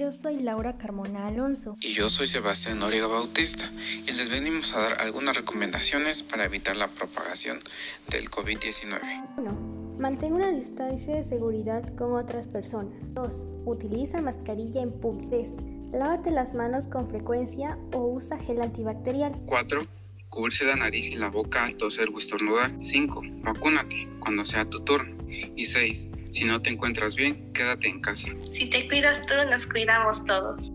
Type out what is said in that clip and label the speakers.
Speaker 1: yo soy Laura Carmona Alonso.
Speaker 2: Y yo soy Sebastián Noriega Bautista y les venimos a dar algunas recomendaciones para evitar la propagación del COVID-19.
Speaker 1: 1. Mantén una distancia de seguridad con otras personas. 2. Utiliza mascarilla en público. 3. Lávate las manos con frecuencia o usa gel antibacterial.
Speaker 2: 4. Cubrirse la nariz y la boca al toser o estornudar. 5. Vacúnate cuando sea tu turno. Y 6. Si no te encuentras bien, quédate en casa.
Speaker 3: Si te cuidas tú, nos cuidamos todos.